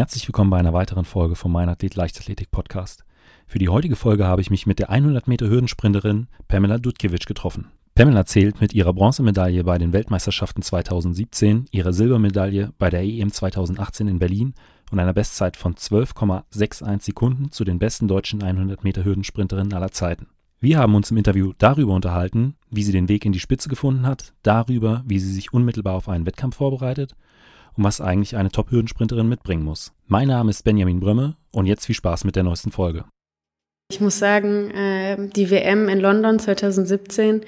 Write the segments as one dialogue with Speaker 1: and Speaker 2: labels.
Speaker 1: Herzlich willkommen bei einer weiteren Folge vom Mein Athlet Leichtathletik Podcast. Für die heutige Folge habe ich mich mit der 100 Meter Hürdensprinterin Pamela Dudkiewicz getroffen. Pamela zählt mit ihrer Bronzemedaille bei den Weltmeisterschaften 2017, ihrer Silbermedaille bei der EM 2018 in Berlin und einer Bestzeit von 12,61 Sekunden zu den besten deutschen 100 Meter Hürdensprinterinnen aller Zeiten. Wir haben uns im Interview darüber unterhalten, wie sie den Weg in die Spitze gefunden hat, darüber, wie sie sich unmittelbar auf einen Wettkampf vorbereitet und was eigentlich eine Top-Hürdensprinterin mitbringen muss. Mein Name ist Benjamin Brömme und jetzt viel Spaß mit der neuesten Folge.
Speaker 2: Ich muss sagen, äh, die WM in London 2017,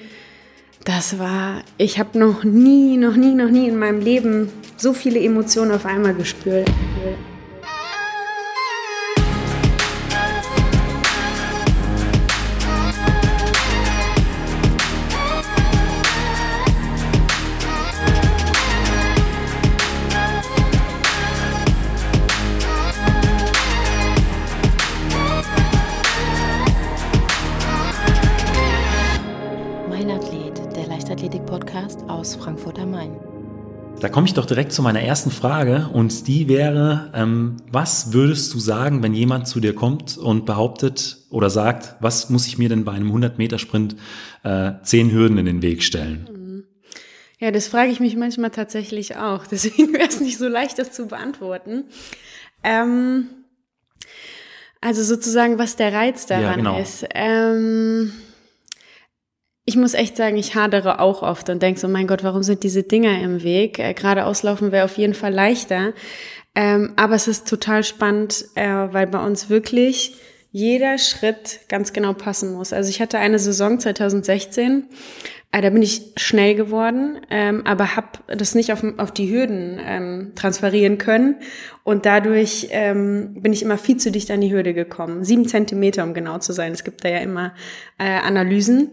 Speaker 2: das war, ich habe noch nie, noch nie, noch nie in meinem Leben so viele Emotionen auf einmal gespürt.
Speaker 1: Aus Frankfurt am Main. Da komme ich doch direkt zu meiner ersten Frage und die wäre, ähm, was würdest du sagen, wenn jemand zu dir kommt und behauptet oder sagt, was muss ich mir denn bei einem 100-Meter-Sprint äh, zehn Hürden in den Weg stellen? Mhm.
Speaker 2: Ja, das frage ich mich manchmal tatsächlich auch. Deswegen wäre es nicht so leicht, das zu beantworten. Ähm, also sozusagen, was der Reiz daran ja, genau. ist. Ähm, ich muss echt sagen, ich hadere auch oft und denke so, mein Gott, warum sind diese Dinger im Weg? Äh, Gerade auslaufen wäre auf jeden Fall leichter. Ähm, aber es ist total spannend, äh, weil bei uns wirklich jeder Schritt ganz genau passen muss. Also ich hatte eine Saison 2016, äh, da bin ich schnell geworden, ähm, aber habe das nicht auf, auf die Hürden ähm, transferieren können. Und dadurch ähm, bin ich immer viel zu dicht an die Hürde gekommen. Sieben Zentimeter, um genau zu sein. Es gibt da ja immer äh, Analysen.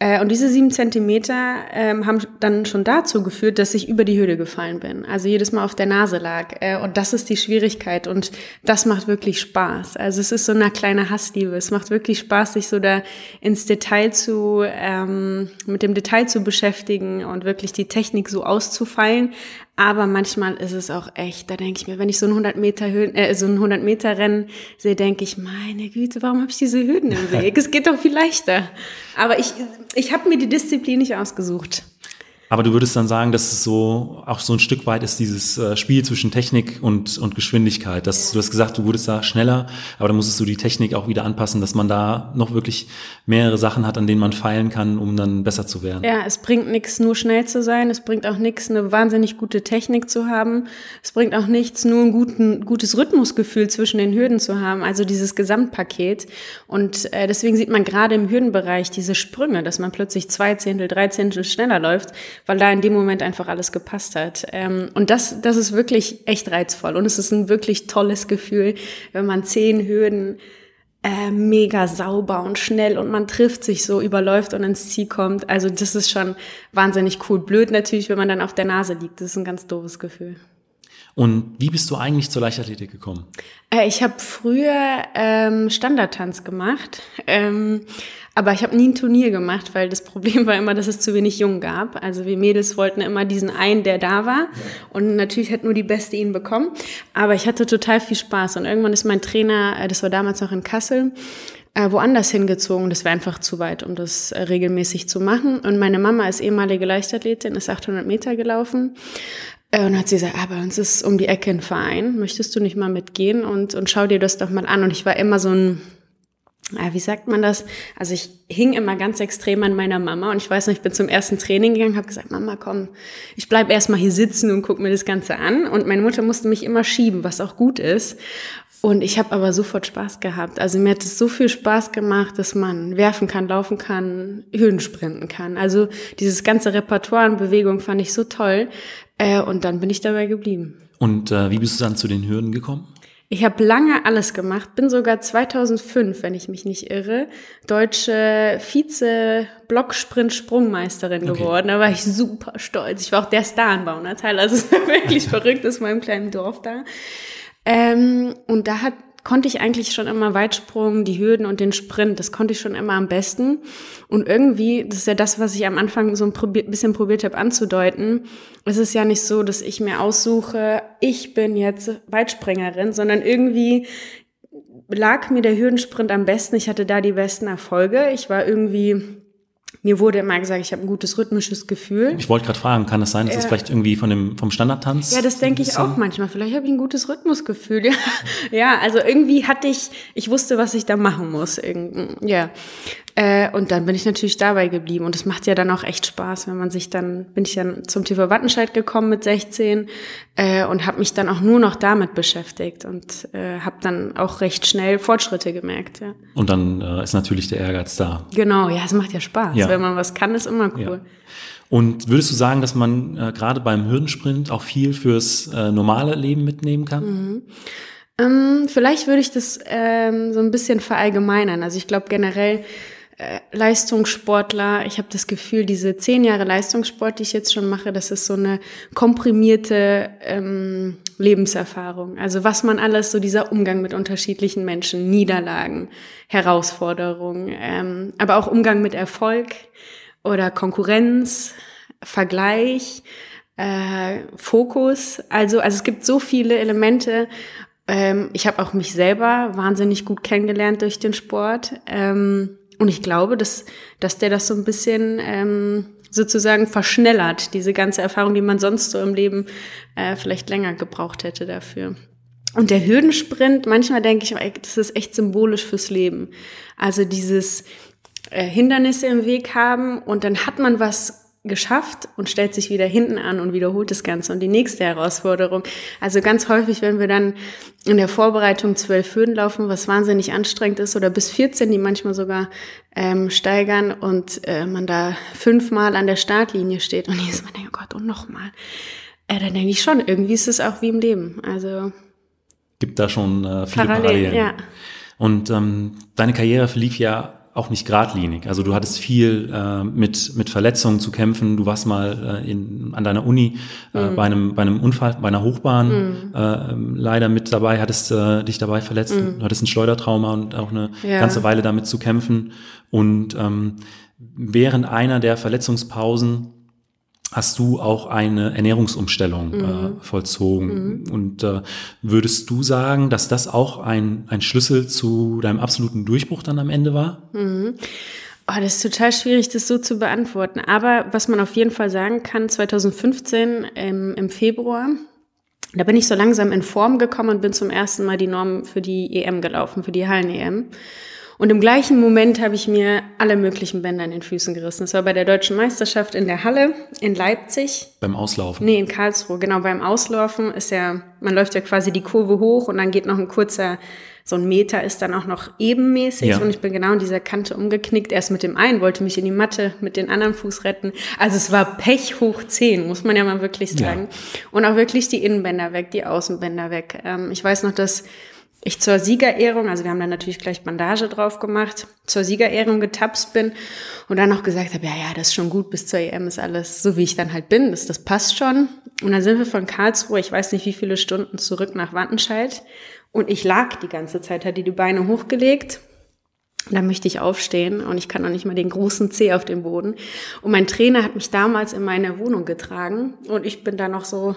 Speaker 2: Äh, und diese sieben Zentimeter ähm, haben dann schon dazu geführt, dass ich über die Höhle gefallen bin. Also jedes Mal auf der Nase lag. Äh, und das ist die Schwierigkeit. Und das macht wirklich Spaß. Also es ist so eine kleine Hassliebe. Es macht wirklich Spaß, sich so da ins Detail zu, ähm, mit dem Detail zu beschäftigen und wirklich die Technik so auszufeilen. Aber manchmal ist es auch echt, da denke ich mir, wenn ich so ein 100 Meter Höhen, äh, so ein 100 Meter Rennen sehe, denke ich, meine Güte, warum habe ich diese Hürden im Weg? es geht doch viel leichter. Aber ich, ich habe mir die Disziplin nicht ausgesucht.
Speaker 1: Aber du würdest dann sagen, dass es so auch so ein Stück weit ist dieses äh, Spiel zwischen Technik und, und Geschwindigkeit. Dass, du hast gesagt, du wurdest da schneller, aber dann musstest du die Technik auch wieder anpassen, dass man da noch wirklich mehrere Sachen hat, an denen man feilen kann, um dann besser zu werden.
Speaker 2: Ja, es bringt nichts, nur schnell zu sein. Es bringt auch nichts, eine wahnsinnig gute Technik zu haben. Es bringt auch nichts, nur ein guten, gutes Rhythmusgefühl zwischen den Hürden zu haben. Also dieses Gesamtpaket. Und äh, deswegen sieht man gerade im Hürdenbereich diese Sprünge, dass man plötzlich zwei Zehntel, drei Zehntel schneller läuft weil da in dem Moment einfach alles gepasst hat. Ähm, und das, das ist wirklich echt reizvoll und es ist ein wirklich tolles Gefühl, wenn man zehn Hürden äh, mega sauber und schnell und man trifft sich so, überläuft und ins Ziel kommt. Also das ist schon wahnsinnig cool. Blöd natürlich, wenn man dann auf der Nase liegt. Das ist ein ganz doofes Gefühl.
Speaker 1: Und wie bist du eigentlich zur Leichtathletik gekommen?
Speaker 2: Äh, ich habe früher ähm, Standardtanz gemacht, ähm, aber ich habe nie ein Turnier gemacht, weil das Problem war immer, dass es zu wenig Jungen gab. Also wir Mädels wollten immer diesen einen, der da war. Und natürlich hat nur die Beste ihn bekommen. Aber ich hatte total viel Spaß. Und irgendwann ist mein Trainer, äh, das war damals noch in Kassel, äh, woanders hingezogen. Das wäre einfach zu weit, um das äh, regelmäßig zu machen. Und meine Mama ist ehemalige Leichtathletin, ist 800 Meter gelaufen. Und hat sie gesagt, ah, bei uns ist um die Ecke ein Verein, möchtest du nicht mal mitgehen und, und schau dir das doch mal an. Und ich war immer so ein, wie sagt man das? Also ich hing immer ganz extrem an meiner Mama und ich weiß noch, ich bin zum ersten Training gegangen, habe gesagt, Mama, komm, ich bleib erstmal hier sitzen und guck mir das Ganze an. Und meine Mutter musste mich immer schieben, was auch gut ist. Und ich habe aber sofort Spaß gehabt. Also mir hat es so viel Spaß gemacht, dass man werfen kann, laufen kann, Höhen sprinten kann. Also dieses ganze Repertoire an Bewegung fand ich so toll. Äh, und dann bin ich dabei geblieben.
Speaker 1: Und äh, wie bist du dann zu den Hürden gekommen?
Speaker 2: Ich habe lange alles gemacht, bin sogar 2005, wenn ich mich nicht irre, deutsche Vize-Blocksprint-Sprungmeisterin okay. geworden. Da war ich super stolz. Ich war auch der Star in Baunatal, also es war wirklich verrückt aus meinem kleinen Dorf da. Ähm, und da hat konnte ich eigentlich schon immer Weitsprung, die Hürden und den Sprint. Das konnte ich schon immer am besten. Und irgendwie, das ist ja das, was ich am Anfang so ein bisschen probiert habe anzudeuten. Es ist ja nicht so, dass ich mir aussuche, ich bin jetzt Weitspringerin, sondern irgendwie lag mir der Hürdensprint am besten. Ich hatte da die besten Erfolge. Ich war irgendwie mir wurde immer gesagt, ich habe ein gutes rhythmisches Gefühl.
Speaker 1: Ich wollte gerade fragen, kann es sein, dass ja. das vielleicht irgendwie von dem, vom Standardtanz?
Speaker 2: Ja, das denke ich auch manchmal. Vielleicht habe ich ein gutes Rhythmusgefühl. Ja. ja, also irgendwie hatte ich, ich wusste, was ich da machen muss. Ja. Äh, und dann bin ich natürlich dabei geblieben. Und es macht ja dann auch echt Spaß, wenn man sich dann, bin ich dann zum TV Wattenscheid gekommen mit 16 äh, und habe mich dann auch nur noch damit beschäftigt und äh, habe dann auch recht schnell Fortschritte gemerkt. Ja.
Speaker 1: Und dann äh, ist natürlich der Ehrgeiz da.
Speaker 2: Genau, ja, es macht ja Spaß. Ja. Wenn man was kann, ist immer cool. Ja.
Speaker 1: Und würdest du sagen, dass man äh, gerade beim Hürdensprint auch viel fürs äh, normale Leben mitnehmen kann?
Speaker 2: Mhm. Ähm, vielleicht würde ich das ähm, so ein bisschen verallgemeinern. Also ich glaube generell, Leistungssportler, ich habe das Gefühl, diese zehn Jahre Leistungssport, die ich jetzt schon mache, das ist so eine komprimierte ähm, Lebenserfahrung. Also was man alles, so dieser Umgang mit unterschiedlichen Menschen, Niederlagen, Herausforderungen, ähm, aber auch Umgang mit Erfolg oder Konkurrenz, Vergleich, äh, Fokus. Also, also es gibt so viele Elemente. Ähm, ich habe auch mich selber wahnsinnig gut kennengelernt durch den Sport. Ähm, und ich glaube, dass, dass der das so ein bisschen ähm, sozusagen verschnellert, diese ganze Erfahrung, die man sonst so im Leben äh, vielleicht länger gebraucht hätte dafür. Und der Hürdensprint, manchmal denke ich, das ist echt symbolisch fürs Leben. Also dieses äh, Hindernisse im Weg haben und dann hat man was geschafft und stellt sich wieder hinten an und wiederholt das Ganze und die nächste Herausforderung. Also ganz häufig, wenn wir dann in der Vorbereitung zwölf Hürden laufen, was wahnsinnig anstrengend ist, oder bis 14, die manchmal sogar ähm, steigern und äh, man da fünfmal an der Startlinie steht und jedes Mal denkt, oh Gott, und nochmal. Äh, dann denke ich schon, irgendwie ist es auch wie im Leben. Also
Speaker 1: gibt da schon äh, viele Parallel, Parallelen. Ja. Und ähm, deine Karriere verlief ja auch nicht geradlinig. Also du hattest viel äh, mit, mit Verletzungen zu kämpfen. Du warst mal äh, in, an deiner Uni äh, mhm. bei, einem, bei einem Unfall, bei einer Hochbahn mhm. äh, leider mit dabei, hattest äh, dich dabei verletzt. Mhm. Du hattest ein Schleudertrauma und auch eine ja. ganze Weile damit zu kämpfen. Und ähm, während einer der Verletzungspausen hast du auch eine Ernährungsumstellung äh, mhm. äh, vollzogen. Mhm. Und äh, würdest du sagen, dass das auch ein, ein Schlüssel zu deinem absoluten Durchbruch dann am Ende war?
Speaker 2: Mhm. Oh, das ist total schwierig, das so zu beantworten. Aber was man auf jeden Fall sagen kann, 2015 im, im Februar, da bin ich so langsam in Form gekommen und bin zum ersten Mal die Norm für die EM gelaufen, für die Hallen-EM. Und im gleichen Moment habe ich mir alle möglichen Bänder in den Füßen gerissen. Das war bei der Deutschen Meisterschaft in der Halle in Leipzig.
Speaker 1: Beim Auslaufen?
Speaker 2: Nee, in Karlsruhe. Genau, beim Auslaufen ist ja, man läuft ja quasi die Kurve hoch und dann geht noch ein kurzer, so ein Meter ist dann auch noch ebenmäßig. Ja. Und ich bin genau in dieser Kante umgeknickt. Erst mit dem einen wollte mich in die Matte mit den anderen Fuß retten. Also es war Pech hoch zehn, muss man ja mal wirklich sagen. Ja. Und auch wirklich die Innenbänder weg, die Außenbänder weg. Ähm, ich weiß noch, dass ich zur Siegerehrung, also wir haben dann natürlich gleich Bandage drauf gemacht, zur Siegerehrung getapst bin und dann noch gesagt habe, ja, ja, das ist schon gut, bis zur EM ist alles so, wie ich dann halt bin, das, das passt schon. Und dann sind wir von Karlsruhe, ich weiß nicht wie viele Stunden zurück nach Wattenscheid und ich lag die ganze Zeit, hatte die Beine hochgelegt. Dann möchte ich aufstehen und ich kann noch nicht mal den großen Zeh auf dem Boden. Und mein Trainer hat mich damals in meine Wohnung getragen und ich bin da noch so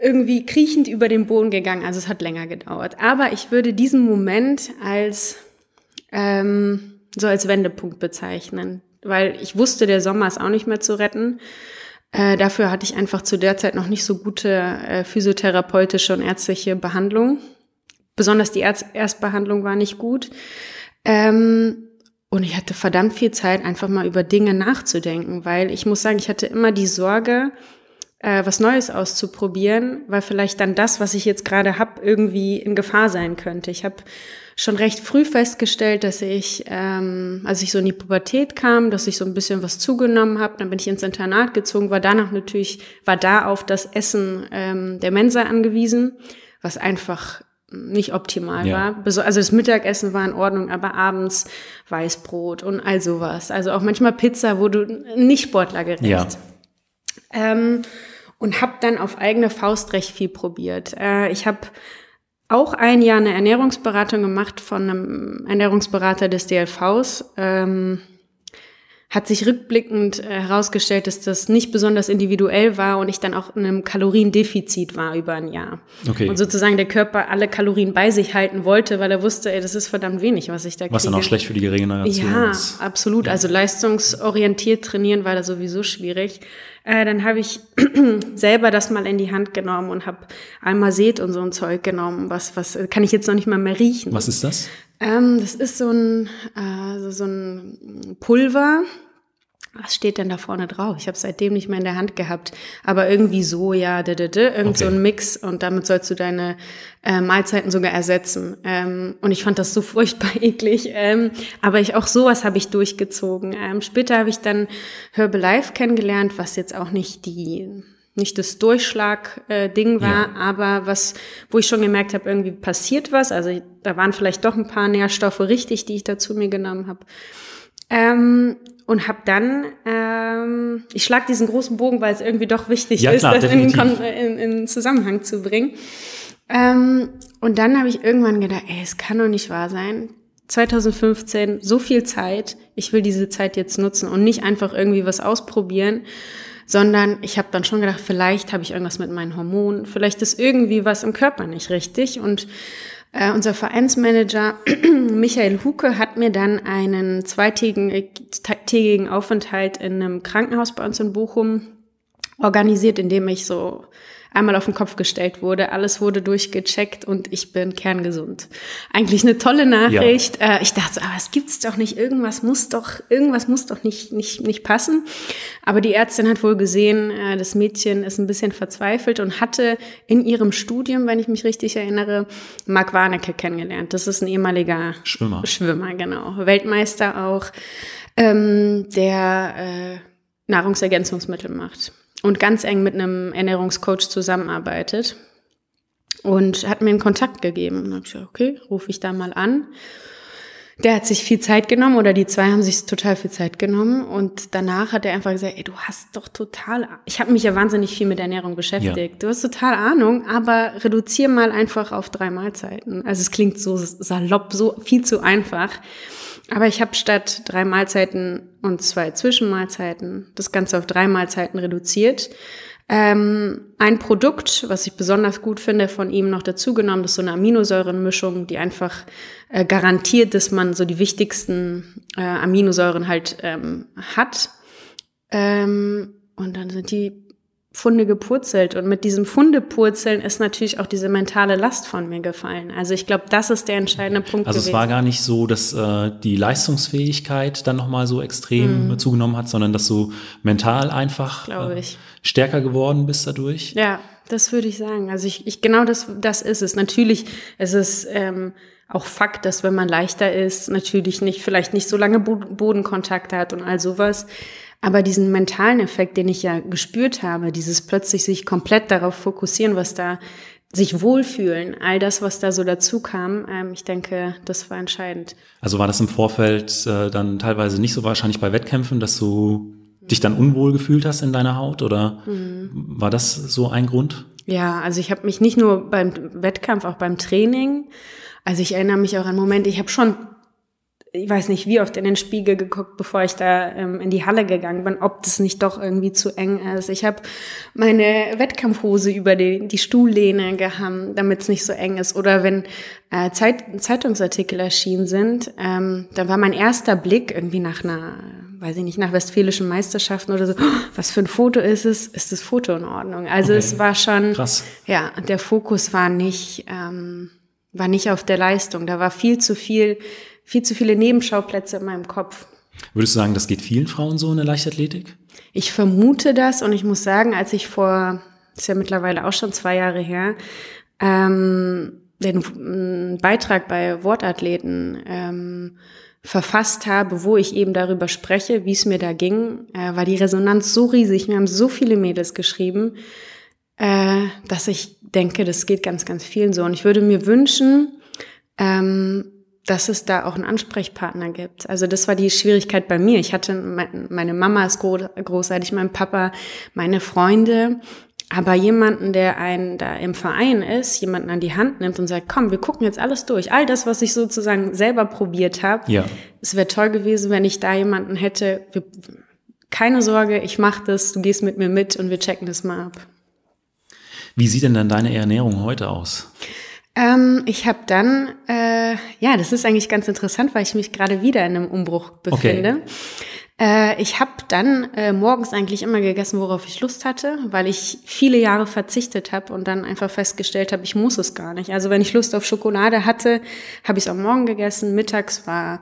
Speaker 2: irgendwie kriechend über den Boden gegangen. Also es hat länger gedauert. Aber ich würde diesen Moment als ähm, so als Wendepunkt bezeichnen, weil ich wusste, der Sommer ist auch nicht mehr zu retten. Äh, dafür hatte ich einfach zu der Zeit noch nicht so gute äh, physiotherapeutische und ärztliche Behandlung. Besonders die Erz Erstbehandlung war nicht gut. Ähm, und ich hatte verdammt viel Zeit, einfach mal über Dinge nachzudenken, weil ich muss sagen, ich hatte immer die Sorge, äh, was Neues auszuprobieren, weil vielleicht dann das, was ich jetzt gerade habe, irgendwie in Gefahr sein könnte. Ich habe schon recht früh festgestellt, dass ich, ähm, als ich so in die Pubertät kam, dass ich so ein bisschen was zugenommen habe. Dann bin ich ins Internat gezogen, war danach natürlich, war da auf das Essen ähm, der Mensa angewiesen, was einfach nicht optimal ja. war. Also das Mittagessen war in Ordnung, aber abends Weißbrot und all sowas. Also auch manchmal Pizza, wo du nicht sportlergerecht. Ja. Ähm, und habe dann auf eigene Faust recht viel probiert. Äh, ich habe auch ein Jahr eine Ernährungsberatung gemacht von einem Ernährungsberater des DLVs. Ähm, hat sich rückblickend äh, herausgestellt, dass das nicht besonders individuell war und ich dann auch in einem Kaloriendefizit war über ein Jahr. Okay. Und sozusagen der Körper alle Kalorien bei sich halten wollte, weil er wusste, ey, das ist verdammt wenig, was ich da kriege.
Speaker 1: Was dann auch schlecht für die Regeneration
Speaker 2: ja,
Speaker 1: ist.
Speaker 2: Ja, absolut. Also leistungsorientiert trainieren war da sowieso schwierig. Äh, dann habe ich selber das mal in die Hand genommen und habe einmal Seht und so ein Zeug genommen. Was, was kann ich jetzt noch nicht mal mehr riechen.
Speaker 1: Was ist das?
Speaker 2: Ähm, das ist so ein, äh, so ein Pulver. Was steht denn da vorne drauf? Ich habe es seitdem nicht mehr in der Hand gehabt. Aber irgendwie so, ja, d -d -d, irgend okay. so ein Mix und damit sollst du deine äh, Mahlzeiten sogar ersetzen. Ähm, und ich fand das so furchtbar eklig. Ähm, aber ich auch sowas habe ich durchgezogen. Ähm, später habe ich dann Herbalife kennengelernt, was jetzt auch nicht die nicht das Durchschlag-Ding äh, war, ja. aber was, wo ich schon gemerkt habe, irgendwie passiert was. Also da waren vielleicht doch ein paar Nährstoffe richtig, die ich da zu mir genommen habe. Ähm, und habe dann, ähm, ich schlag diesen großen Bogen, weil es irgendwie doch wichtig ja, ist, klar, das in, in, in, Zusammenhang zu bringen. Ähm, und dann habe ich irgendwann gedacht, ey, es kann doch nicht wahr sein. 2015, so viel Zeit, ich will diese Zeit jetzt nutzen und nicht einfach irgendwie was ausprobieren, sondern ich habe dann schon gedacht, vielleicht habe ich irgendwas mit meinen Hormonen, vielleicht ist irgendwie was im Körper nicht richtig. Und äh, unser Vereinsmanager Michael Huke hat mir dann einen zweitägigen Aufenthalt in einem Krankenhaus bei uns in Bochum organisiert, in dem ich so einmal auf den Kopf gestellt wurde. Alles wurde durchgecheckt und ich bin kerngesund. Eigentlich eine tolle Nachricht. Ja. Äh, ich dachte, aber es gibt's doch nicht. Irgendwas muss doch, irgendwas muss doch nicht, nicht, nicht passen. Aber die Ärztin hat wohl gesehen, äh, das Mädchen ist ein bisschen verzweifelt und hatte in ihrem Studium, wenn ich mich richtig erinnere, Mark Warnecke kennengelernt. Das ist ein ehemaliger
Speaker 1: Schwimmer.
Speaker 2: Schwimmer, genau. Weltmeister auch, ähm, der äh, Nahrungsergänzungsmittel macht und ganz eng mit einem Ernährungscoach zusammenarbeitet und hat mir einen Kontakt gegeben. Und habe ich gesagt, okay, rufe ich da mal an. Der hat sich viel Zeit genommen oder die zwei haben sich total viel Zeit genommen und danach hat er einfach gesagt, ey, du hast doch total, ich habe mich ja wahnsinnig viel mit Ernährung beschäftigt. Ja. Du hast total Ahnung, aber reduzier mal einfach auf drei Mahlzeiten. Also es klingt so salopp, so viel zu einfach. Aber ich habe statt drei Mahlzeiten und zwei Zwischenmahlzeiten das Ganze auf drei Mahlzeiten reduziert. Ähm, ein Produkt, was ich besonders gut finde, von ihm noch dazugenommen, das ist so eine Aminosäurenmischung, die einfach äh, garantiert, dass man so die wichtigsten äh, Aminosäuren halt ähm, hat. Ähm, und dann sind die Funde gepurzelt. Und mit diesem Fundepurzeln ist natürlich auch diese mentale Last von mir gefallen. Also ich glaube, das ist der entscheidende Punkt.
Speaker 1: Also gewesen. es war gar nicht so, dass äh, die Leistungsfähigkeit dann nochmal so extrem mhm. zugenommen hat, sondern dass du mental einfach äh, stärker geworden bist dadurch.
Speaker 2: Ja, das würde ich sagen. Also ich, ich genau das, das ist es. Natürlich ist es ähm, auch Fakt, dass wenn man leichter ist, natürlich nicht, vielleicht nicht so lange Bodenkontakt hat und all sowas. Aber diesen mentalen Effekt, den ich ja gespürt habe, dieses plötzlich sich komplett darauf fokussieren, was da sich wohlfühlen, all das, was da so dazu kam, ähm, ich denke, das war entscheidend.
Speaker 1: Also war das im Vorfeld äh, dann teilweise nicht so wahrscheinlich bei Wettkämpfen, dass du dich dann unwohl gefühlt hast in deiner Haut oder mhm. war das so ein Grund?
Speaker 2: Ja, also ich habe mich nicht nur beim Wettkampf, auch beim Training. Also ich erinnere mich auch an Momente, ich habe schon ich weiß nicht, wie oft in den Spiegel geguckt, bevor ich da ähm, in die Halle gegangen bin, ob das nicht doch irgendwie zu eng ist. Ich habe meine Wettkampfhose über die, die Stuhllehne gehabt, damit es nicht so eng ist. Oder wenn äh, Zeit, Zeitungsartikel erschienen sind, ähm, da war mein erster Blick irgendwie nach einer, weiß ich nicht, nach westfälischen Meisterschaften oder so, oh, was für ein Foto ist es? Ist das Foto in Ordnung? Also okay. es war schon, Krass. ja, der Fokus war nicht, ähm, war nicht auf der Leistung. Da war viel zu viel viel zu viele Nebenschauplätze in meinem Kopf.
Speaker 1: Würdest du sagen, das geht vielen Frauen so in der Leichtathletik?
Speaker 2: Ich vermute das und ich muss sagen, als ich vor, ist ja mittlerweile auch schon zwei Jahre her, ähm, den Beitrag bei Wortathleten ähm, verfasst habe, wo ich eben darüber spreche, wie es mir da ging, äh, war die Resonanz so riesig. Mir haben so viele Mädels geschrieben, äh, dass ich denke, das geht ganz, ganz vielen so. Und ich würde mir wünschen, ähm, dass es da auch einen Ansprechpartner gibt. Also das war die Schwierigkeit bei mir. Ich hatte, meine Mama ist großartig, mein Papa, meine Freunde, aber jemanden, der einen da im Verein ist, jemanden an die Hand nimmt und sagt, komm, wir gucken jetzt alles durch. All das, was ich sozusagen selber probiert habe. Ja. Es wäre toll gewesen, wenn ich da jemanden hätte. Wir, keine Sorge, ich mache das, du gehst mit mir mit und wir checken das mal ab.
Speaker 1: Wie sieht denn dann deine Ernährung heute aus?
Speaker 2: Ähm, ich habe dann, äh, ja, das ist eigentlich ganz interessant, weil ich mich gerade wieder in einem Umbruch befinde. Okay. Äh, ich habe dann äh, morgens eigentlich immer gegessen, worauf ich Lust hatte, weil ich viele Jahre verzichtet habe und dann einfach festgestellt habe, ich muss es gar nicht. Also wenn ich Lust auf Schokolade hatte, habe ich es am Morgen gegessen. Mittags war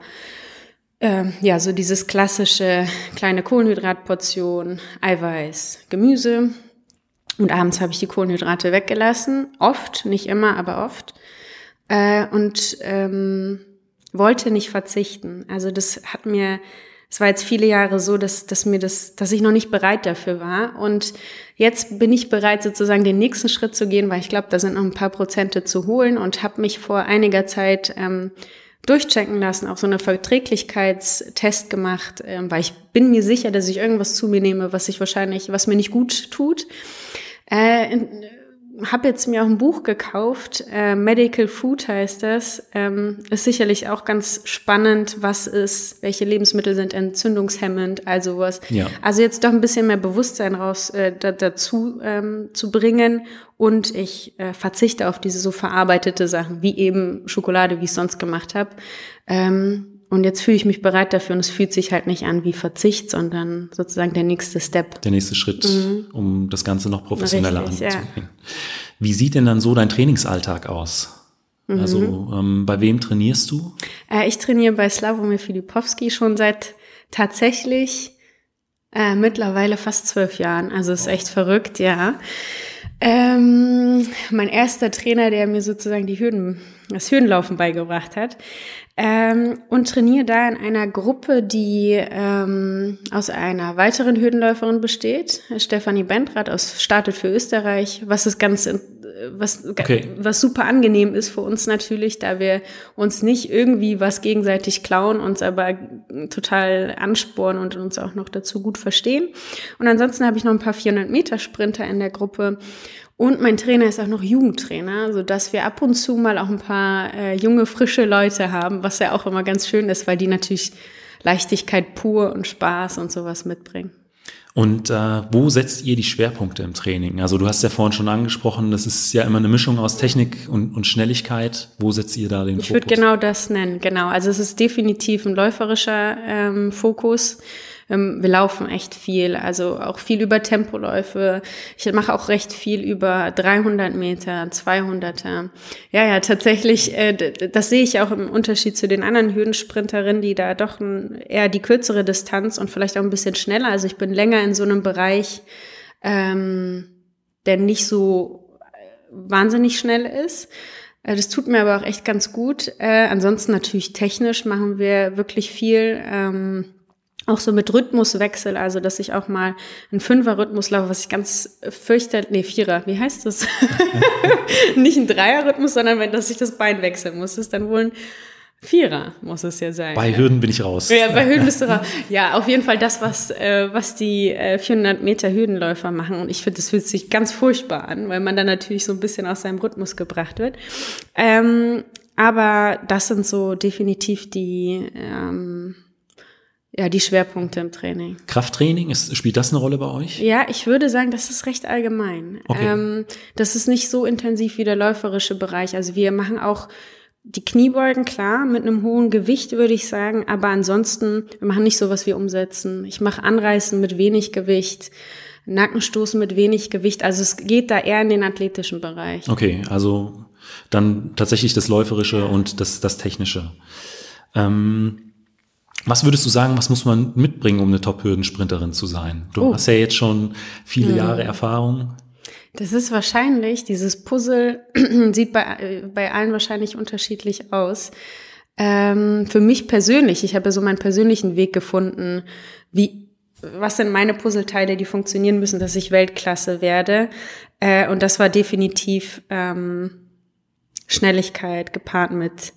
Speaker 2: äh, ja so dieses klassische kleine Kohlenhydratportion, Eiweiß, Gemüse. Und abends habe ich die Kohlenhydrate weggelassen. Oft, nicht immer, aber oft. Äh, und ähm, wollte nicht verzichten. Also das hat mir es war jetzt viele Jahre so, dass, dass mir das, dass ich noch nicht bereit dafür war. Und jetzt bin ich bereit, sozusagen den nächsten Schritt zu gehen, weil ich glaube, da sind noch ein paar Prozente zu holen und habe mich vor einiger Zeit ähm, durchchecken lassen, auch so eine Verträglichkeitstest gemacht, ähm, weil ich bin mir sicher, dass ich irgendwas zu mir nehme, was ich wahrscheinlich, was mir nicht gut tut. Äh, habe jetzt mir auch ein Buch gekauft, äh, Medical Food heißt das. Ähm, ist sicherlich auch ganz spannend, was ist, welche Lebensmittel sind entzündungshemmend, also was. Ja. Also jetzt doch ein bisschen mehr Bewusstsein raus äh, da, dazu ähm, zu bringen und ich äh, verzichte auf diese so verarbeitete Sachen, wie eben Schokolade, wie ich sonst gemacht habe. Ähm, und jetzt fühle ich mich bereit dafür und es fühlt sich halt nicht an wie Verzicht, sondern sozusagen der nächste Step.
Speaker 1: Der nächste Schritt, mhm. um das Ganze noch professioneller Richtig, anzugehen. Ja. Wie sieht denn dann so dein Trainingsalltag aus? Mhm. Also ähm, bei wem trainierst du?
Speaker 2: Äh, ich trainiere bei Slavomir Filipowski schon seit tatsächlich äh, mittlerweile fast zwölf Jahren. Also ist echt verrückt, ja. Ähm, mein erster Trainer, der mir sozusagen die Hürden, das Hürdenlaufen beigebracht hat, ähm, und trainiere da in einer Gruppe, die ähm, aus einer weiteren Hürdenläuferin besteht, Stefanie Bendrath aus Startet für Österreich, was ist ganz was, okay. was super angenehm ist für uns natürlich, da wir uns nicht irgendwie was gegenseitig klauen, uns aber total ansporen und uns auch noch dazu gut verstehen. Und ansonsten habe ich noch ein paar 400 Meter Sprinter in der Gruppe und mein Trainer ist auch noch Jugendtrainer, so dass wir ab und zu mal auch ein paar äh, junge, frische Leute haben, was ja auch immer ganz schön ist, weil die natürlich Leichtigkeit pur und Spaß und sowas mitbringen.
Speaker 1: Und äh, wo setzt ihr die Schwerpunkte im Training? Also du hast ja vorhin schon angesprochen, das ist ja immer eine Mischung aus Technik und, und Schnelligkeit. Wo setzt ihr da den
Speaker 2: ich Fokus? Ich würde genau das nennen, genau. Also es ist definitiv ein läuferischer ähm, Fokus. Ähm, wir laufen echt viel, also auch viel über Tempoläufe. Ich mache auch recht viel über 300 Meter, 200er. Ja, ja, tatsächlich, äh, das sehe ich auch im Unterschied zu den anderen Hürdensprinterinnen, die da doch eher die kürzere Distanz und vielleicht auch ein bisschen schneller. Also ich bin länger in so einem Bereich, ähm, der nicht so wahnsinnig schnell ist. Äh, das tut mir aber auch echt ganz gut. Äh, ansonsten natürlich technisch machen wir wirklich viel. Ähm, auch so mit Rhythmuswechsel, also dass ich auch mal einen Fünfer-Rhythmus laufe, was ich ganz fürchterlich, nee, Vierer, wie heißt das? Nicht ein Dreier-Rhythmus, sondern wenn, dass ich das Bein wechseln muss, ist dann wohl ein Vierer, muss es ja sein.
Speaker 1: Bei Hürden bin ich raus.
Speaker 2: Ja, bei Hürden bist du raus. Ja, auf jeden Fall das, was, äh, was die äh, 400 Meter Hürdenläufer machen. Und ich finde, das fühlt sich ganz furchtbar an, weil man dann natürlich so ein bisschen aus seinem Rhythmus gebracht wird. Ähm, aber das sind so definitiv die, ähm, ja, die Schwerpunkte im Training.
Speaker 1: Krafttraining, ist, spielt das eine Rolle bei euch?
Speaker 2: Ja, ich würde sagen, das ist recht allgemein. Okay. Ähm, das ist nicht so intensiv wie der läuferische Bereich. Also wir machen auch die Kniebeugen, klar, mit einem hohen Gewicht würde ich sagen, aber ansonsten, wir machen nicht so was wie umsetzen. Ich mache Anreißen mit wenig Gewicht, Nackenstoßen mit wenig Gewicht. Also es geht da eher in den athletischen Bereich.
Speaker 1: Okay, also dann tatsächlich das Läuferische und das, das Technische. Ähm, was würdest du sagen, was muss man mitbringen, um eine Top-Hürdensprinterin zu sein? Du oh. hast ja jetzt schon viele hm. Jahre Erfahrung.
Speaker 2: Das ist wahrscheinlich, dieses Puzzle sieht bei, bei allen wahrscheinlich unterschiedlich aus. Ähm, für mich persönlich, ich habe so meinen persönlichen Weg gefunden, wie, was sind meine Puzzleteile, die funktionieren müssen, dass ich Weltklasse werde. Äh, und das war definitiv ähm, Schnelligkeit gepaart mit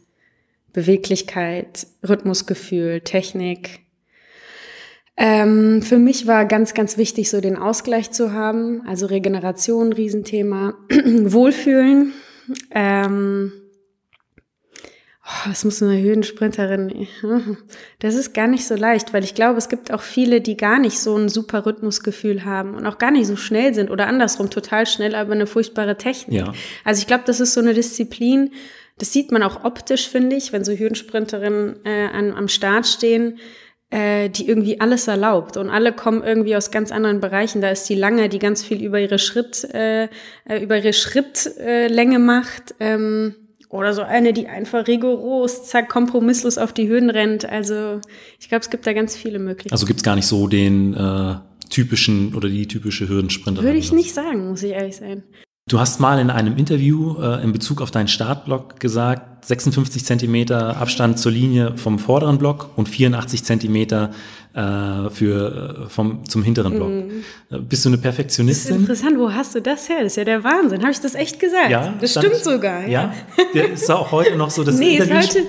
Speaker 2: Beweglichkeit, Rhythmusgefühl, Technik. Ähm, für mich war ganz, ganz wichtig, so den Ausgleich zu haben. Also Regeneration, Riesenthema. Wohlfühlen. Ähm, oh, was muss eine Höhensprinterin? Das ist gar nicht so leicht, weil ich glaube, es gibt auch viele, die gar nicht so ein super Rhythmusgefühl haben und auch gar nicht so schnell sind oder andersrum total schnell, aber eine furchtbare Technik. Ja. Also ich glaube, das ist so eine Disziplin, das sieht man auch optisch, finde ich, wenn so Höhensprinterinnen äh, an, am Start stehen äh, die irgendwie alles erlaubt und alle kommen irgendwie aus ganz anderen Bereichen. Da ist die lange, die ganz viel über ihre Schritt, äh, äh über ihre Schrittlänge macht. Ähm, oder so eine, die einfach rigoros, zack, kompromisslos auf die Höhen rennt. Also ich glaube, es gibt da ganz viele Möglichkeiten.
Speaker 1: Also gibt es gar nicht so den äh, typischen oder die typische Hürdensprinterin?
Speaker 2: Würde ich nicht sagen, muss ich ehrlich sein.
Speaker 1: Du hast mal in einem Interview äh, in Bezug auf deinen Startblock gesagt, 56 Zentimeter Abstand zur Linie vom vorderen Block und 84 Zentimeter äh, für, äh, vom, zum hinteren Block. Mhm. Bist du eine Perfektionistin?
Speaker 2: Das ist interessant, wo hast du das her? Das ist ja der Wahnsinn. Habe ich das echt gesagt?
Speaker 1: Ja.
Speaker 2: Das stimmt sogar.
Speaker 1: Ja. ja. ist auch heute noch so das
Speaker 2: nee, Interview. Ist heute,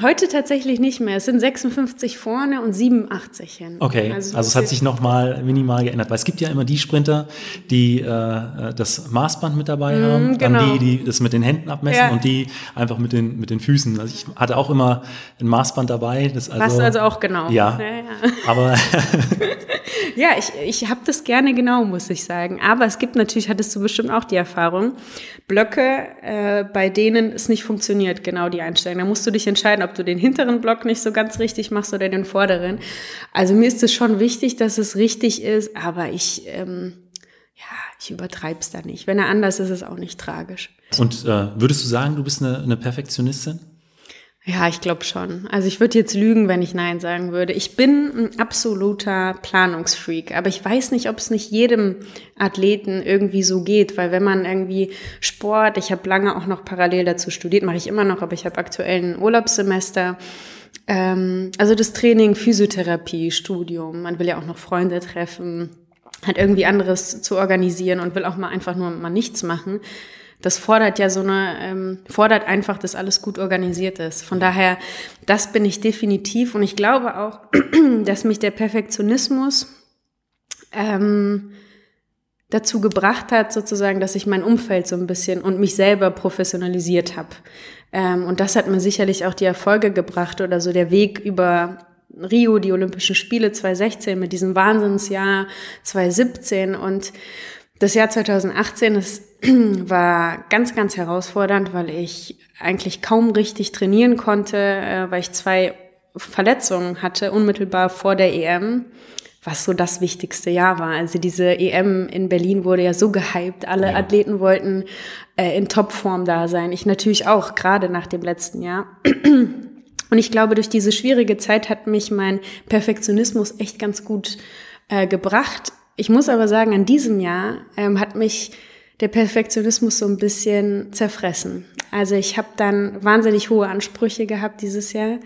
Speaker 2: Heute tatsächlich nicht mehr. Es sind 56 vorne und 87 hin.
Speaker 1: Okay, also, also es hat sich nochmal minimal geändert, weil es gibt ja immer die Sprinter, die äh, das Maßband mit dabei mm, haben, genau. dann die, die das mit den Händen abmessen ja. und die einfach mit den, mit den Füßen. Also ich hatte auch immer ein Maßband dabei. Das also,
Speaker 2: Hast du also auch genau.
Speaker 1: Ja, ja, ja. aber...
Speaker 2: ja, ich, ich habe das gerne genau, muss ich sagen. Aber es gibt natürlich, hattest du bestimmt auch die Erfahrung, Blöcke, äh, bei denen es nicht funktioniert, genau die Einstellung. Da musst du dich entscheiden, ob du den hinteren Block nicht so ganz richtig machst oder den vorderen. Also mir ist es schon wichtig, dass es richtig ist, aber ich, ähm, ja, ich übertreibe es da nicht. Wenn er anders ist, ist es auch nicht tragisch.
Speaker 1: Und äh, würdest du sagen, du bist eine, eine Perfektionistin?
Speaker 2: Ja, ich glaube schon. Also ich würde jetzt lügen, wenn ich Nein sagen würde. Ich bin ein absoluter Planungsfreak, aber ich weiß nicht, ob es nicht jedem Athleten irgendwie so geht, weil wenn man irgendwie Sport, ich habe lange auch noch parallel dazu studiert, mache ich immer noch, aber ich habe aktuell ein Urlaubssemester. Ähm, also das Training, Physiotherapie, Studium, man will ja auch noch Freunde treffen, hat irgendwie anderes zu organisieren und will auch mal einfach nur mal nichts machen das fordert ja so eine, ähm, fordert einfach, dass alles gut organisiert ist. Von daher, das bin ich definitiv. Und ich glaube auch, dass mich der Perfektionismus ähm, dazu gebracht hat, sozusagen, dass ich mein Umfeld so ein bisschen und mich selber professionalisiert habe. Ähm, und das hat mir sicherlich auch die Erfolge gebracht oder so der Weg über Rio, die Olympischen Spiele 2016 mit diesem Wahnsinnsjahr 2017 und das Jahr 2018 ist, war ganz, ganz herausfordernd, weil ich eigentlich kaum richtig trainieren konnte, äh, weil ich zwei Verletzungen hatte, unmittelbar vor der EM, was so das wichtigste Jahr war. Also diese EM in Berlin wurde ja so gehypt, alle ja. Athleten wollten äh, in Topform da sein. Ich natürlich auch, gerade nach dem letzten Jahr. Und ich glaube, durch diese schwierige Zeit hat mich mein Perfektionismus echt ganz gut äh, gebracht, ich muss aber sagen, an diesem Jahr ähm, hat mich der Perfektionismus so ein bisschen zerfressen. Also ich habe dann wahnsinnig hohe Ansprüche gehabt dieses Jahr.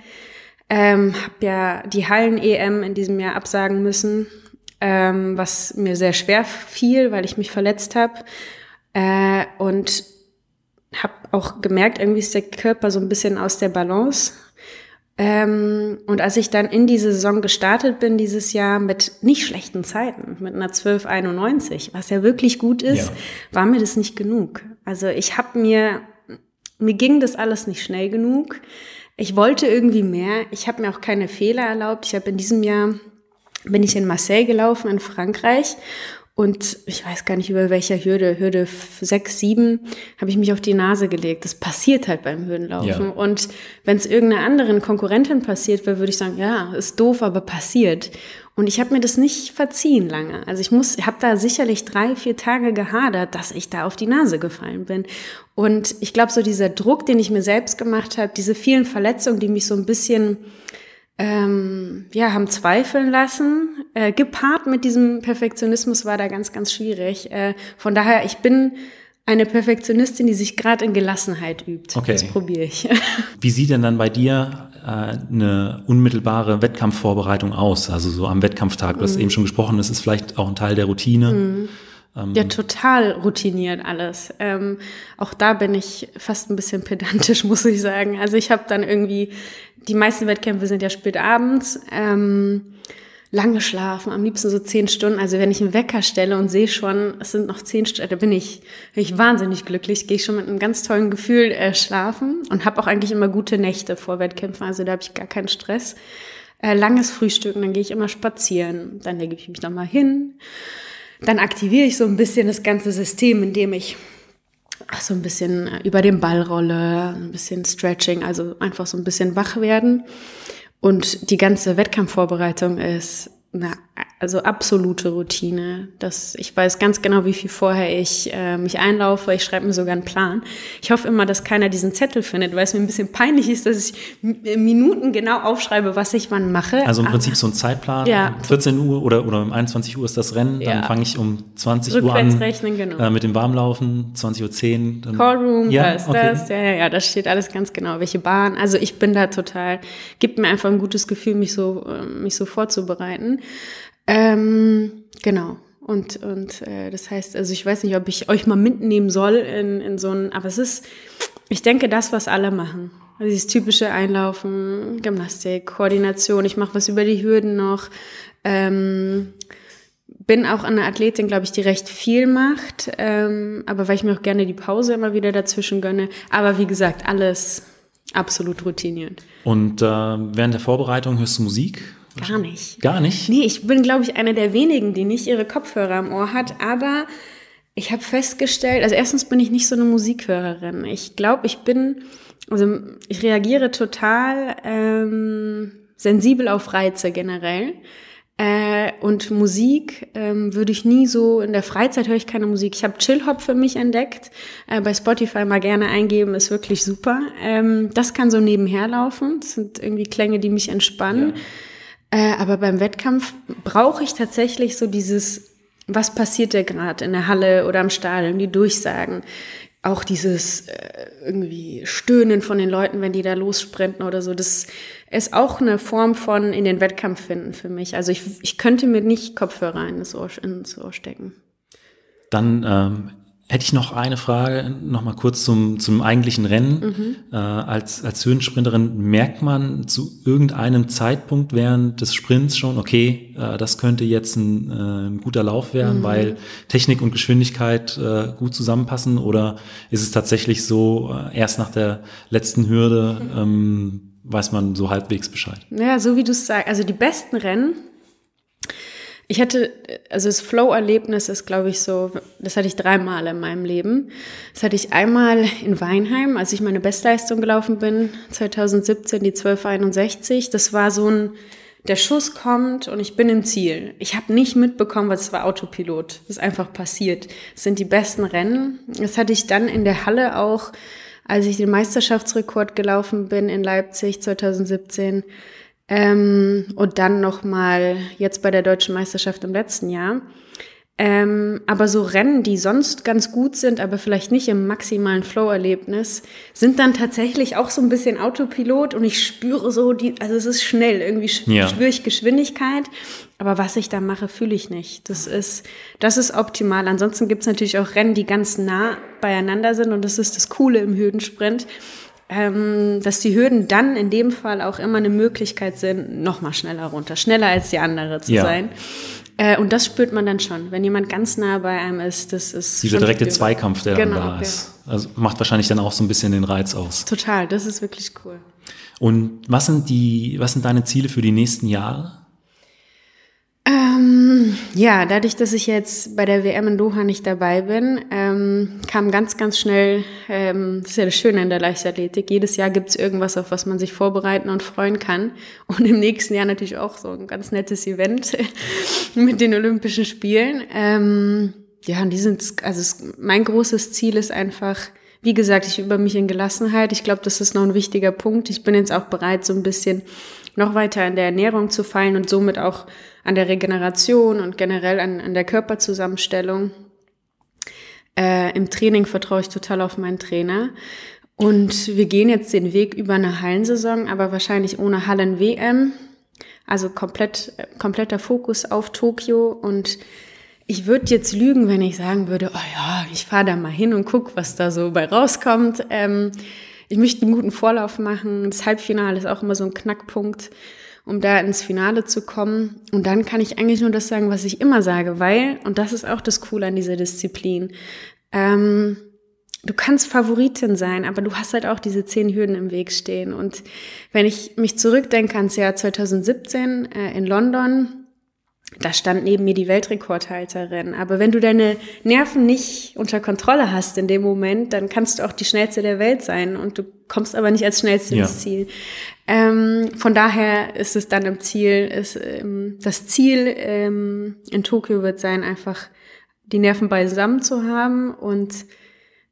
Speaker 2: Ähm, habe ja die Hallen-EM in diesem Jahr absagen müssen, ähm, was mir sehr schwer fiel, weil ich mich verletzt habe. Äh, und habe auch gemerkt, irgendwie ist der Körper so ein bisschen aus der Balance. Ähm, und als ich dann in die Saison gestartet bin dieses Jahr mit nicht schlechten Zeiten, mit einer 1291, was ja wirklich gut ist, ja. war mir das nicht genug. Also ich habe mir, mir ging das alles nicht schnell genug. Ich wollte irgendwie mehr. Ich habe mir auch keine Fehler erlaubt. Ich habe in diesem Jahr bin ich in Marseille gelaufen in Frankreich und ich weiß gar nicht über welcher Hürde, Hürde 6, 7, habe ich mich auf die Nase gelegt. Das passiert halt beim Hürdenlaufen. Ja. Und wenn es irgendeiner anderen Konkurrentin passiert wäre, würde ich sagen, ja, ist doof, aber passiert. Und ich habe mir das nicht verziehen lange. Also ich muss, habe da sicherlich drei, vier Tage gehadert, dass ich da auf die Nase gefallen bin. Und ich glaube, so dieser Druck, den ich mir selbst gemacht habe, diese vielen Verletzungen, die mich so ein bisschen ähm, ja, haben zweifeln lassen. Äh, gepaart mit diesem Perfektionismus war da ganz, ganz schwierig. Äh, von daher, ich bin eine Perfektionistin, die sich gerade in Gelassenheit übt. Okay. Das probiere ich.
Speaker 1: Wie sieht denn dann bei dir äh, eine unmittelbare Wettkampfvorbereitung aus? Also so am Wettkampftag, du hast mhm. eben schon gesprochen, das ist vielleicht auch ein Teil der Routine. Mhm.
Speaker 2: Ähm, ja, total routiniert alles. Ähm, auch da bin ich fast ein bisschen pedantisch, muss ich sagen. Also ich habe dann irgendwie die meisten Wettkämpfe sind ja spät abends. Ähm, lange schlafen, am liebsten so zehn Stunden. Also wenn ich einen Wecker stelle und sehe schon, es sind noch zehn Stunden, da bin ich, bin ich wahnsinnig glücklich, gehe ich schon mit einem ganz tollen Gefühl äh, schlafen und habe auch eigentlich immer gute Nächte vor Wettkämpfen, also da habe ich gar keinen Stress. Äh, langes Frühstücken, dann gehe ich immer spazieren, dann lege ich mich nochmal hin, dann aktiviere ich so ein bisschen das ganze System, indem ich so ein bisschen äh, über den Ball rolle, ein bisschen Stretching, also einfach so ein bisschen wach werden. Und die ganze Wettkampfvorbereitung ist na, also absolute Routine. Das, ich weiß ganz genau, wie viel vorher ich äh, mich einlaufe. Ich schreibe mir sogar einen Plan. Ich hoffe immer, dass keiner diesen Zettel findet, weil es mir ein bisschen peinlich ist, dass ich Minuten genau aufschreibe, was ich wann mache.
Speaker 1: Also im Prinzip Aber, so ein Zeitplan. Ja. 14 Uhr oder, oder um 21 Uhr ist das Rennen. Dann ja. fange ich um 20 Uhr an rechnen, genau. äh, mit dem Warmlaufen. 20.10
Speaker 2: Uhr. Callroom, ja, das, okay. das. Ja, ja, ja, das steht alles ganz genau. Welche Bahn. Also ich bin da total, gibt mir einfach ein gutes Gefühl, mich so, äh, mich so vorzubereiten. Ähm, genau. Und, und äh, das heißt, also ich weiß nicht, ob ich euch mal mitnehmen soll in, in so ein, aber es ist, ich denke, das, was alle machen. Also dieses typische Einlaufen, Gymnastik, Koordination, ich mache was über die Hürden noch. Ähm, bin auch eine Athletin, glaube ich, die recht viel macht, ähm, aber weil ich mir auch gerne die Pause immer wieder dazwischen gönne. Aber wie gesagt, alles absolut routiniert.
Speaker 1: Und äh, während der Vorbereitung hörst du Musik?
Speaker 2: Gar nicht.
Speaker 1: Gar nicht?
Speaker 2: Nee, ich bin, glaube ich, eine der wenigen, die nicht ihre Kopfhörer im Ohr hat, aber ich habe festgestellt, also erstens bin ich nicht so eine Musikhörerin. Ich glaube, ich bin, also ich reagiere total ähm, sensibel auf Reize generell. Äh, und Musik ähm, würde ich nie so, in der Freizeit höre ich keine Musik. Ich habe Chill-Hop für mich entdeckt. Äh, bei Spotify mal gerne eingeben, ist wirklich super. Ähm, das kann so nebenher laufen. Das sind irgendwie Klänge, die mich entspannen. Ja. Äh, aber beim Wettkampf brauche ich tatsächlich so dieses, was passiert da gerade in der Halle oder am Stadion, die Durchsagen. Auch dieses äh, irgendwie Stöhnen von den Leuten, wenn die da lossprinten oder so. Das ist auch eine Form von in den Wettkampf finden für mich. Also ich, ich könnte mir nicht Kopfhörer ins Ohr, ins Ohr stecken.
Speaker 1: Dann ähm, Hätte ich noch eine Frage, noch mal kurz zum, zum eigentlichen Rennen. Mhm. Äh, als, als Hürdensprinterin merkt man zu irgendeinem Zeitpunkt während des Sprints schon, okay, äh, das könnte jetzt ein, äh, ein guter Lauf werden, mhm. weil Technik und Geschwindigkeit äh, gut zusammenpassen? Oder ist es tatsächlich so, äh, erst nach der letzten Hürde mhm. ähm, weiß man so halbwegs Bescheid?
Speaker 2: Ja, so wie du es sagst. Also die besten Rennen ich hatte, also das Flow-Erlebnis ist, glaube ich, so, das hatte ich dreimal in meinem Leben. Das hatte ich einmal in Weinheim, als ich meine Bestleistung gelaufen bin, 2017, die 1261. Das war so ein, der Schuss kommt und ich bin im Ziel. Ich habe nicht mitbekommen, was es war Autopilot. Das ist einfach passiert. Das sind die besten Rennen. Das hatte ich dann in der Halle auch, als ich den Meisterschaftsrekord gelaufen bin in Leipzig 2017 ähm, und dann nochmal jetzt bei der deutschen Meisterschaft im letzten Jahr. Ähm, aber so Rennen, die sonst ganz gut sind, aber vielleicht nicht im maximalen Flow-Erlebnis, sind dann tatsächlich auch so ein bisschen Autopilot und ich spüre so die, also es ist schnell, irgendwie ja. spüre ich Geschwindigkeit, aber was ich da mache, fühle ich nicht. Das ist, das ist optimal. Ansonsten gibt's natürlich auch Rennen, die ganz nah beieinander sind und das ist das Coole im Hürdensprint ähm, dass die Hürden dann in dem Fall auch immer eine Möglichkeit sind, noch mal schneller runter, schneller als die andere zu ja. sein. Äh, und das spürt man dann schon, wenn jemand ganz nah bei einem ist. Das ist
Speaker 1: dieser direkte Zweikampf, der genau, dann da ist. Also macht wahrscheinlich dann auch so ein bisschen den Reiz aus.
Speaker 2: Total, das ist wirklich cool.
Speaker 1: Und was sind die, was sind deine Ziele für die nächsten Jahre?
Speaker 2: Ähm, ja, dadurch, dass ich jetzt bei der WM in Doha nicht dabei bin, ähm, kam ganz, ganz schnell, ähm, das ist ja das Schöne in der Leichtathletik, jedes Jahr gibt's irgendwas, auf was man sich vorbereiten und freuen kann. Und im nächsten Jahr natürlich auch so ein ganz nettes Event mit den Olympischen Spielen. Ähm, ja, und die sind, also mein großes Ziel ist einfach, wie gesagt, ich über mich in Gelassenheit. Ich glaube, das ist noch ein wichtiger Punkt. Ich bin jetzt auch bereit, so ein bisschen noch weiter in der Ernährung zu fallen und somit auch an der Regeneration und generell an, an der Körperzusammenstellung. Äh, Im Training vertraue ich total auf meinen Trainer. Und wir gehen jetzt den Weg über eine Hallensaison, aber wahrscheinlich ohne Hallen-WM. Also komplett, kompletter Fokus auf Tokio. Und ich würde jetzt lügen, wenn ich sagen würde, oh ja, ich fahre da mal hin und guck, was da so bei rauskommt. Ähm, ich möchte einen guten Vorlauf machen. Das Halbfinale ist auch immer so ein Knackpunkt, um da ins Finale zu kommen. Und dann kann ich eigentlich nur das sagen, was ich immer sage, weil, und das ist auch das Coole an dieser Disziplin, ähm, du kannst Favoritin sein, aber du hast halt auch diese zehn Hürden im Weg stehen. Und wenn ich mich zurückdenke ans Jahr 2017 äh, in London, da stand neben mir die Weltrekordhalterin. Aber wenn du deine Nerven nicht unter Kontrolle hast in dem Moment, dann kannst du auch die schnellste der Welt sein und du kommst aber nicht als schnellste ja. ins Ziel. Ähm, von daher ist es dann im Ziel, ist, ähm, das Ziel ähm, in Tokio wird sein, einfach die Nerven beisammen zu haben und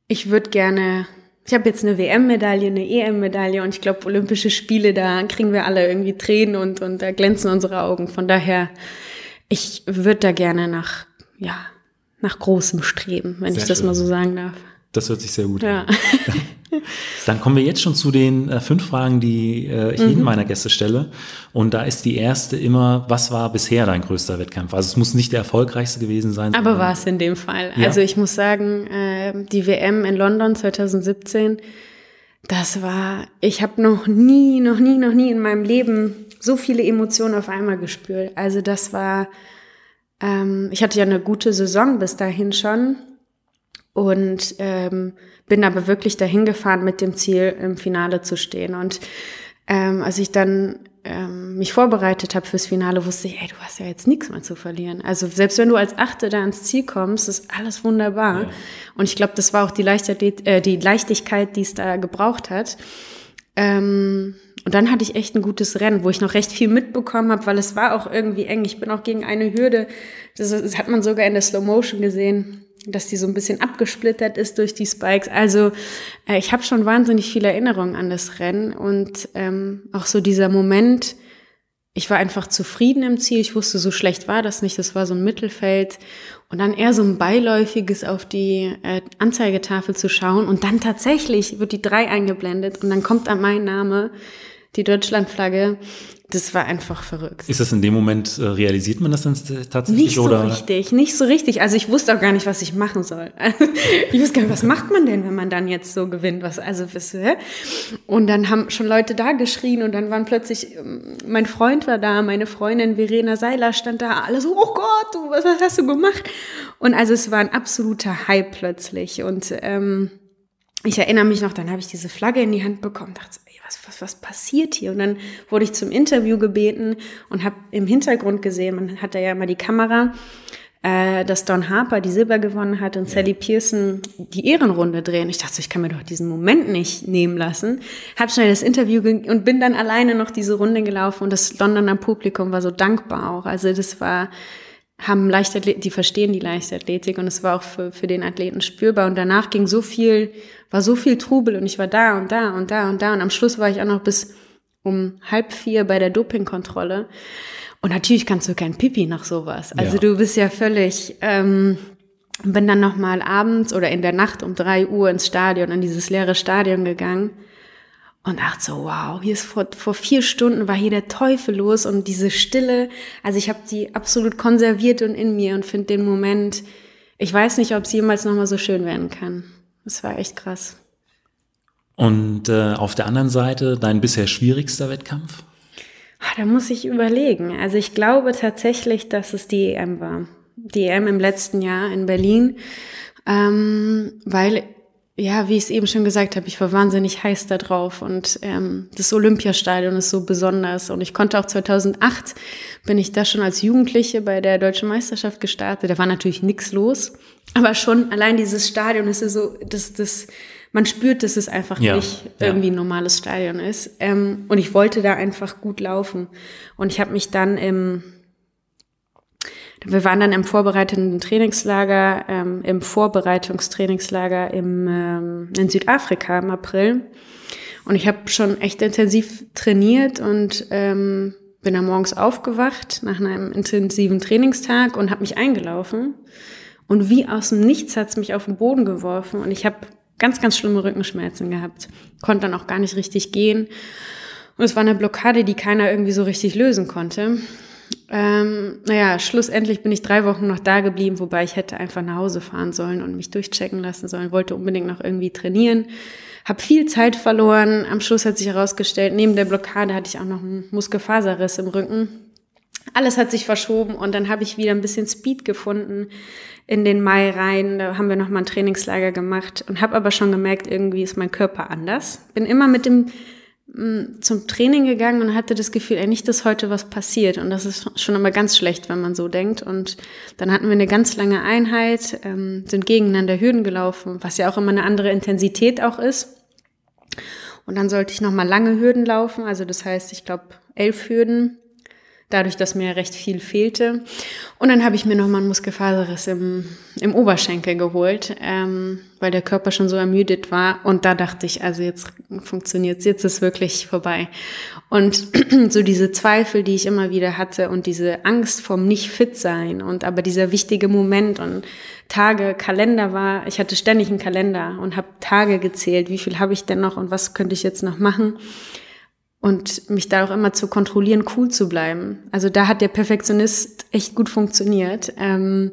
Speaker 2: ich würde gerne, ich habe jetzt eine WM-Medaille, eine EM-Medaille und ich glaube, Olympische Spiele, da kriegen wir alle irgendwie Tränen und, und da glänzen unsere Augen. Von daher, ich würde da gerne nach, ja, nach großem streben, wenn sehr ich das schön. mal so sagen darf.
Speaker 1: Das hört sich sehr gut ja. an. Dann kommen wir jetzt schon zu den äh, fünf Fragen, die äh, ich mhm. jedem meiner Gäste stelle. Und da ist die erste immer, was war bisher dein größter Wettkampf? Also es muss nicht der erfolgreichste gewesen sein.
Speaker 2: Aber war es in dem Fall. Ja. Also ich muss sagen, äh, die WM in London 2017, das war, ich habe noch nie, noch nie, noch nie in meinem Leben so viele Emotionen auf einmal gespürt. Also das war, ähm, ich hatte ja eine gute Saison bis dahin schon und ähm, bin aber wirklich dahin gefahren mit dem Ziel, im Finale zu stehen. Und ähm, als ich dann ähm, mich vorbereitet habe fürs Finale, wusste ich, ey, du hast ja jetzt nichts mehr zu verlieren. Also selbst wenn du als Achte da ins Ziel kommst, ist alles wunderbar. Ja. Und ich glaube, das war auch die, Leichtathlet äh, die Leichtigkeit, die es da gebraucht hat. Ähm, und dann hatte ich echt ein gutes Rennen, wo ich noch recht viel mitbekommen habe, weil es war auch irgendwie eng. Ich bin auch gegen eine Hürde, das, das hat man sogar in der Slow Motion gesehen, dass die so ein bisschen abgesplittert ist durch die Spikes. Also äh, ich habe schon wahnsinnig viele Erinnerungen an das Rennen und ähm, auch so dieser Moment, ich war einfach zufrieden im Ziel. Ich wusste, so schlecht war das nicht. Das war so ein Mittelfeld. Und dann eher so ein beiläufiges auf die äh, Anzeigetafel zu schauen. Und dann tatsächlich wird die drei eingeblendet und dann kommt an mein Name die Deutschlandflagge. Das war einfach verrückt.
Speaker 1: Ist das in dem Moment, äh, realisiert man das dann tatsächlich?
Speaker 2: Nicht so oder? richtig, nicht so richtig. Also ich wusste auch gar nicht, was ich machen soll. ich wusste gar nicht, was macht man denn, wenn man dann jetzt so gewinnt? Was, also, was, und dann haben schon Leute da geschrien und dann waren plötzlich, ähm, mein Freund war da, meine Freundin Verena Seiler stand da, alle so, oh Gott, du, was, was hast du gemacht? Und also es war ein absoluter Hype plötzlich und ähm, ich erinnere mich noch, dann habe ich diese Flagge in die Hand bekommen, dachte, was, was, was passiert hier? Und dann wurde ich zum Interview gebeten und habe im Hintergrund gesehen, man hat da ja immer die Kamera, äh, dass Don Harper die Silber gewonnen hat und ja. Sally Pearson die Ehrenrunde drehen. Ich dachte, ich kann mir doch diesen Moment nicht nehmen lassen. Hab schnell das Interview und bin dann alleine noch diese Runde gelaufen und das Londoner Publikum war so dankbar auch. Also das war haben Leichtathletik, die verstehen die Leichtathletik und es war auch für, für den Athleten spürbar. Und danach ging so viel, war so viel Trubel und ich war da und da und da und da. Und am Schluss war ich auch noch bis um halb vier bei der Dopingkontrolle. Und natürlich kannst du kein Pipi nach sowas. Also ja. du bist ja völlig, ähm, bin dann noch mal abends oder in der Nacht um drei Uhr ins Stadion, in dieses leere Stadion gegangen und dachte so, wow, hier ist vor, vor vier Stunden war hier der Teufel los und diese Stille, also ich habe die absolut konserviert und in mir und finde den Moment, ich weiß nicht, ob es jemals nochmal so schön werden kann. Das war echt krass.
Speaker 1: Und äh, auf der anderen Seite dein bisher schwierigster Wettkampf?
Speaker 2: Ah, da muss ich überlegen. Also ich glaube tatsächlich, dass es die EM war. Die EM im letzten Jahr in Berlin, ähm, weil ja, wie ich es eben schon gesagt habe, ich war wahnsinnig heiß da drauf und ähm, das Olympiastadion ist so besonders und ich konnte auch 2008 bin ich da schon als Jugendliche bei der deutschen Meisterschaft gestartet. Da war natürlich nichts los, aber schon allein dieses Stadion ist so, das, das, man spürt, dass es einfach ja, nicht ja. irgendwie ein normales Stadion ist. Ähm, und ich wollte da einfach gut laufen und ich habe mich dann im wir waren dann im vorbereitenden Trainingslager, ähm, im Vorbereitungstrainingslager im, ähm, in Südafrika im April. Und ich habe schon echt intensiv trainiert und ähm, bin dann morgens aufgewacht nach einem intensiven Trainingstag und habe mich eingelaufen. Und wie aus dem Nichts hat's mich auf den Boden geworfen und ich habe ganz, ganz schlimme Rückenschmerzen gehabt. Konnte dann auch gar nicht richtig gehen. Und es war eine Blockade, die keiner irgendwie so richtig lösen konnte. Ähm, naja, schlussendlich bin ich drei Wochen noch da geblieben, wobei ich hätte einfach nach Hause fahren sollen und mich durchchecken lassen sollen, wollte unbedingt noch irgendwie trainieren. habe viel Zeit verloren. Am Schluss hat sich herausgestellt, neben der Blockade hatte ich auch noch einen Muskelfaserriss im Rücken. Alles hat sich verschoben und dann habe ich wieder ein bisschen Speed gefunden in den Mai rein. Da haben wir noch mal ein Trainingslager gemacht und habe aber schon gemerkt, irgendwie ist mein Körper anders. Bin immer mit dem zum Training gegangen und hatte das Gefühl, ey, nicht, dass heute was passiert. Und das ist schon immer ganz schlecht, wenn man so denkt. Und dann hatten wir eine ganz lange Einheit, ähm, sind gegeneinander Hürden gelaufen, was ja auch immer eine andere Intensität auch ist. Und dann sollte ich noch mal lange Hürden laufen. Also das heißt, ich glaube, elf Hürden dadurch, dass mir recht viel fehlte. Und dann habe ich mir nochmal einen Muskelfaserriss im, im Oberschenkel geholt, ähm, weil der Körper schon so ermüdet war. Und da dachte ich, also jetzt funktioniert's, jetzt ist wirklich vorbei. Und so diese Zweifel, die ich immer wieder hatte und diese Angst vom Nicht-Fit-Sein und aber dieser wichtige Moment und Tage, Kalender war, ich hatte ständig einen Kalender und habe Tage gezählt, wie viel habe ich denn noch und was könnte ich jetzt noch machen und mich da auch immer zu kontrollieren, cool zu bleiben. Also da hat der Perfektionist echt gut funktioniert. Ähm,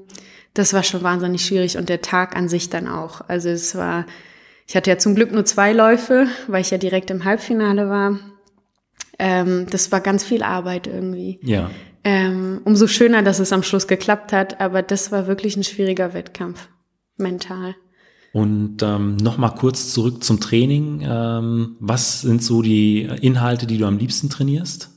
Speaker 2: das war schon wahnsinnig schwierig und der Tag an sich dann auch. Also es war, ich hatte ja zum Glück nur zwei Läufe, weil ich ja direkt im Halbfinale war. Ähm, das war ganz viel Arbeit irgendwie.
Speaker 1: Ja.
Speaker 2: Ähm, umso schöner, dass es am Schluss geklappt hat, aber das war wirklich ein schwieriger Wettkampf, mental.
Speaker 1: Und ähm, nochmal kurz zurück zum Training. Ähm, was sind so die Inhalte, die du am liebsten trainierst?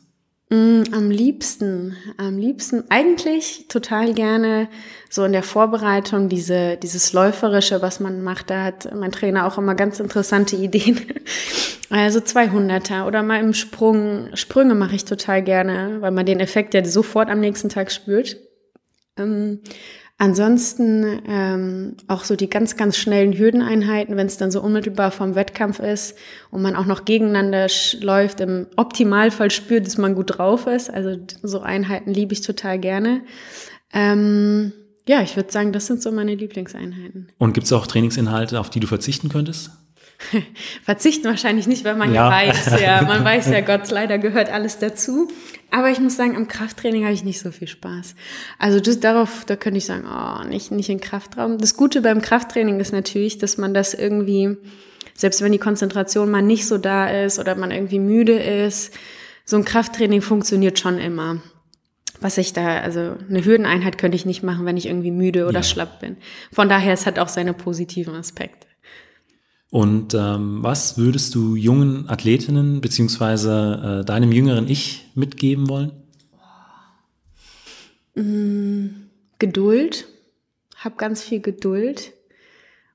Speaker 2: Mm, am liebsten, am liebsten eigentlich total gerne so in der Vorbereitung diese, dieses Läuferische, was man macht. Da hat mein Trainer auch immer ganz interessante Ideen. Also 200er oder mal im Sprung. Sprünge mache ich total gerne, weil man den Effekt ja sofort am nächsten Tag spürt. Ähm, Ansonsten ähm, auch so die ganz, ganz schnellen Hürdeneinheiten, wenn es dann so unmittelbar vom Wettkampf ist und man auch noch gegeneinander läuft, im Optimalfall spürt, dass man gut drauf ist. Also so Einheiten liebe ich total gerne. Ähm, ja, ich würde sagen, das sind so meine Lieblingseinheiten.
Speaker 1: Und gibt es auch Trainingsinhalte, auf die du verzichten könntest?
Speaker 2: Verzichten wahrscheinlich nicht, weil man ja, ja weiß, ja, man weiß ja, Gott, leider gehört alles dazu. Aber ich muss sagen, am Krafttraining habe ich nicht so viel Spaß. Also das, darauf, da könnte ich sagen, oh, nicht, nicht in Kraftraum. Das Gute beim Krafttraining ist natürlich, dass man das irgendwie, selbst wenn die Konzentration mal nicht so da ist oder man irgendwie müde ist, so ein Krafttraining funktioniert schon immer. Was ich da, also eine Hürdeneinheit könnte ich nicht machen, wenn ich irgendwie müde oder ja. schlapp bin. Von daher, es hat auch seine positiven Aspekte.
Speaker 1: Und ähm, was würdest du jungen Athletinnen beziehungsweise äh, deinem jüngeren Ich mitgeben wollen?
Speaker 2: Mm, Geduld. Hab ganz viel Geduld.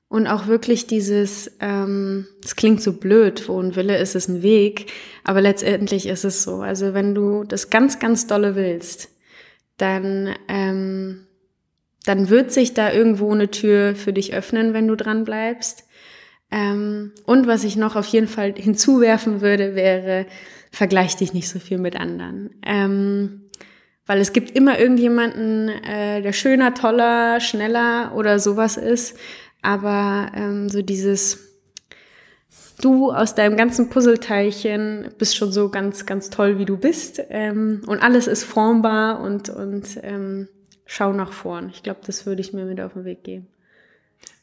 Speaker 2: Und auch wirklich dieses, ähm, das klingt so blöd, wo ein Wille ist, ist ein Weg, aber letztendlich ist es so. Also wenn du das ganz, ganz dolle willst, dann, ähm, dann wird sich da irgendwo eine Tür für dich öffnen, wenn du dran bleibst. Ähm, und was ich noch auf jeden Fall hinzuwerfen würde, wäre, vergleich dich nicht so viel mit anderen. Ähm, weil es gibt immer irgendjemanden, äh, der schöner, toller, schneller oder sowas ist. Aber ähm, so dieses, du aus deinem ganzen Puzzleteilchen bist schon so ganz, ganz toll, wie du bist. Ähm, und alles ist formbar und, und ähm, schau nach vorn. Ich glaube, das würde ich mir mit auf den Weg geben.